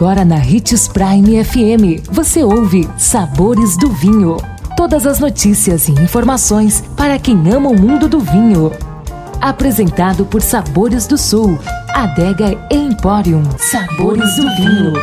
Agora na Ritz Prime FM, você ouve Sabores do Vinho. Todas as notícias e informações para quem ama o mundo do vinho. Apresentado por Sabores do Sul, Adega Emporium. Sabores do Vinho.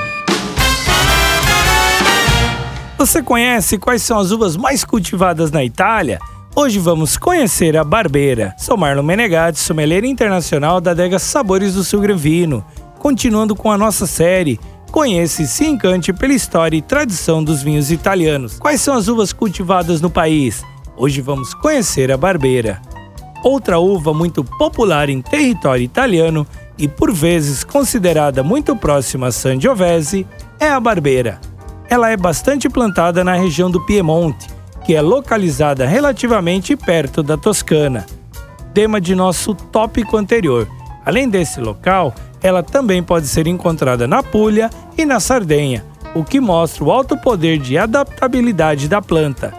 Você conhece quais são as uvas mais cultivadas na Itália? Hoje vamos conhecer a Barbeira. Sou Marlon Menegatti, sommelier internacional da adega Sabores do Sul Granvino. Continuando com a nossa série, conheça e se encante pela história e tradição dos vinhos italianos. Quais são as uvas cultivadas no país? Hoje vamos conhecer a Barbeira. Outra uva muito popular em território italiano e por vezes considerada muito próxima a Sangiovese é a Barbeira. Ela é bastante plantada na região do Piemonte, que é localizada relativamente perto da Toscana. Tema de nosso tópico anterior. Além desse local, ela também pode ser encontrada na Puglia e na Sardenha, o que mostra o alto poder de adaptabilidade da planta.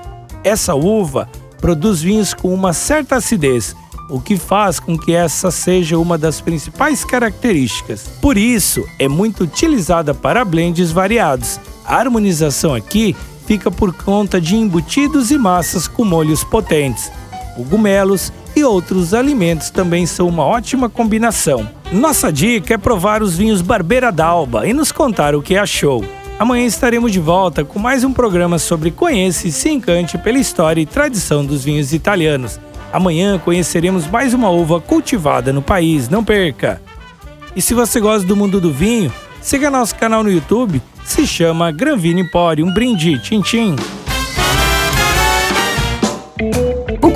Essa uva produz vinhos com uma certa acidez, o que faz com que essa seja uma das principais características. Por isso, é muito utilizada para blends variados. A harmonização aqui fica por conta de embutidos e massas com molhos potentes. Cogumelos e outros alimentos também são uma ótima combinação. Nossa dica é provar os vinhos Barbeira d'Alba e nos contar o que achou. Amanhã estaremos de volta com mais um programa sobre Conheça e se encante pela história e tradição dos vinhos italianos. Amanhã conheceremos mais uma uva cultivada no país, não perca! E se você gosta do mundo do vinho, siga nosso canal no YouTube, se chama Granvino Empório. Um brinde, tchim tchim!